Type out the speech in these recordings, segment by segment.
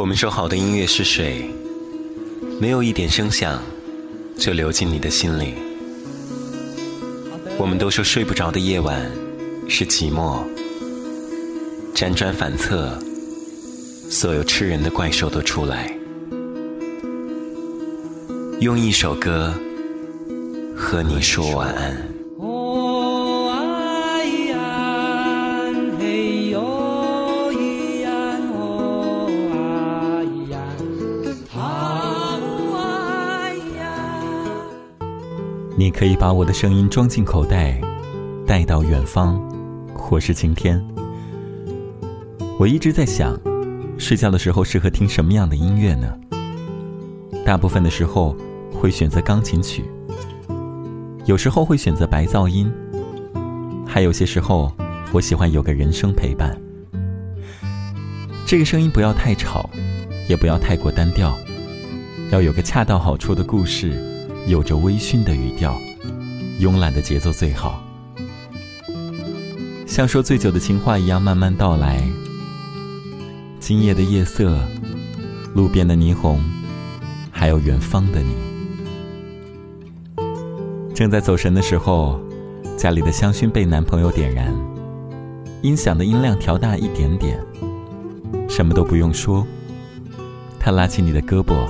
我们说好的音乐是水，没有一点声响就流进你的心里。我们都说睡不着的夜晚是寂寞，辗转反侧，所有吃人的怪兽都出来，用一首歌和你说晚安。你可以把我的声音装进口袋，带到远方，或是晴天。我一直在想，睡觉的时候适合听什么样的音乐呢？大部分的时候会选择钢琴曲，有时候会选择白噪音，还有些时候我喜欢有个人声陪伴。这个声音不要太吵，也不要太过单调，要有个恰到好处的故事。有着微醺的语调，慵懒的节奏最好，像说醉酒的情话一样慢慢道来。今夜的夜色，路边的霓虹，还有远方的你。正在走神的时候，家里的香薰被男朋友点燃，音响的音量调大一点点，什么都不用说，他拉起你的胳膊，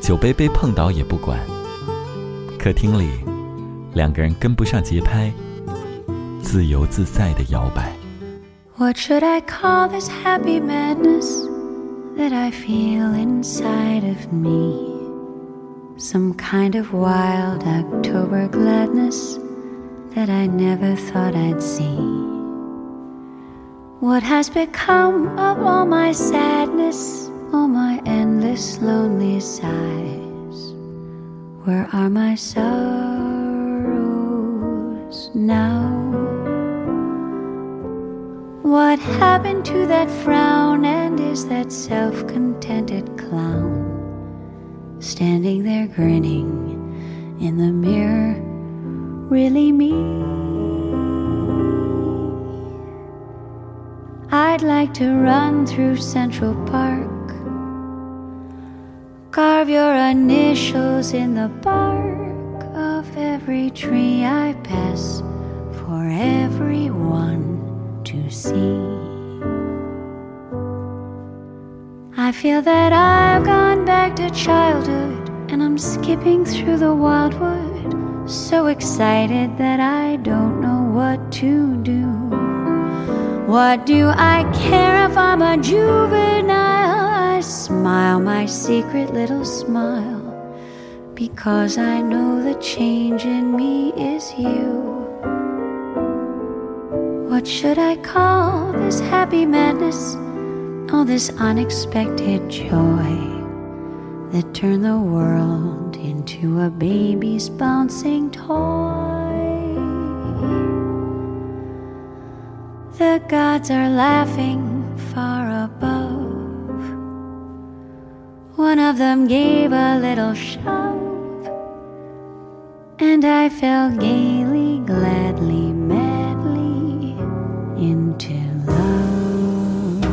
酒杯被碰倒也不管。客厅里，两个人跟不上节拍，自由自在的摇摆。What should I call this happy madness that I feel inside of me? Some kind of wild October gladness that I never thought I'd see. What has become of all my sadness, all my endless lonely sighs? Where are my sorrows now? What happened to that frown and is that self contented clown standing there grinning in the mirror really me? I'd like to run through Central Park Carve your initials in the bark of every tree I pass for everyone to see. I feel that I've gone back to childhood and I'm skipping through the wildwood, so excited that I don't know what to do. What do I care if I'm a juvenile? Smile my secret little smile because I know the change in me is you. What should I call this happy madness? All this unexpected joy that turned the world into a baby's bouncing toy. The gods are laughing far One of them gave a little shove, and I fell gaily, gladly, madly into love.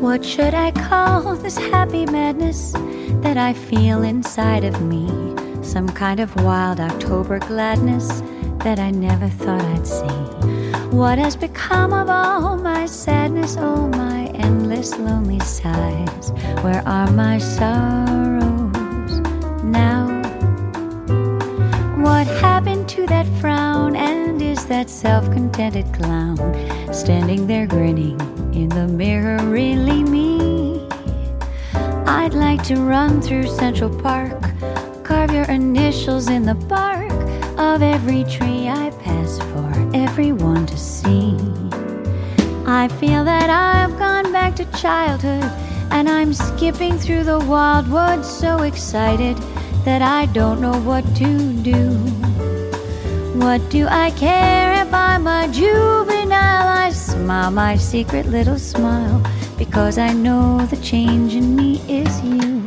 What should I call this happy madness that I feel inside of me? Some kind of wild October gladness that I never thought I'd see. What has become of all my sadness, all my endless lonely sighs? Where are my sorrows now? What happened to that frown? And is that self contented clown standing there grinning in the mirror really me? I'd like to run through Central Park, carve your initials in the bark of every tree I pass for everyone to see. I feel that I've gone back to childhood and I'm skipping through the wildwood so excited that I don't know what to do. What do I care if I'm a juvenile? I smile my secret little smile because I know the change in me is you.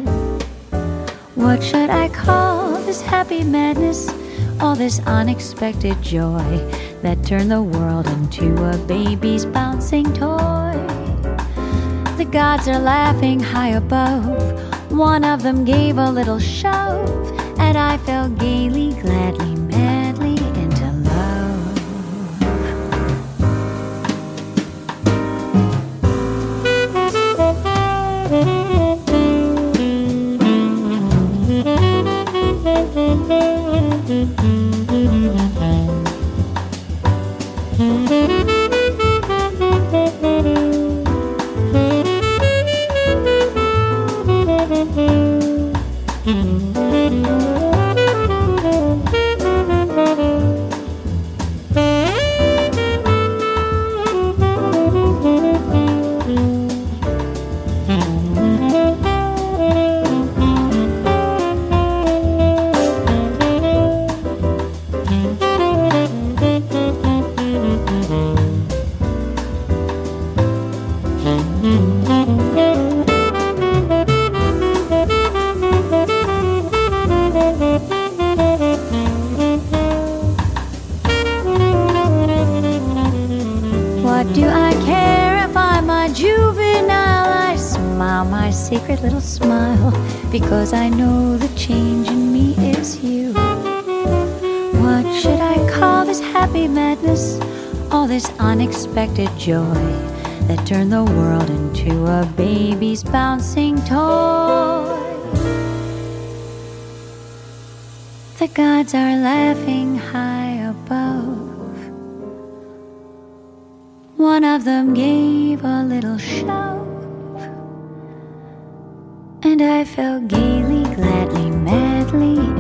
What should I call this happy madness? All this unexpected joy that turned the world into a baby's bouncing toy. The gods are laughing high above. One of them gave a little shove, and I fell gaily, gladly, madly What care if I'm a juvenile? I smile my secret little smile because I know the change in me is you. What should I call this happy madness? All this unexpected joy that turned the world into a baby's bouncing toy. The gods are laughing high of them gave a little shove, and I fell gaily, gladly, madly.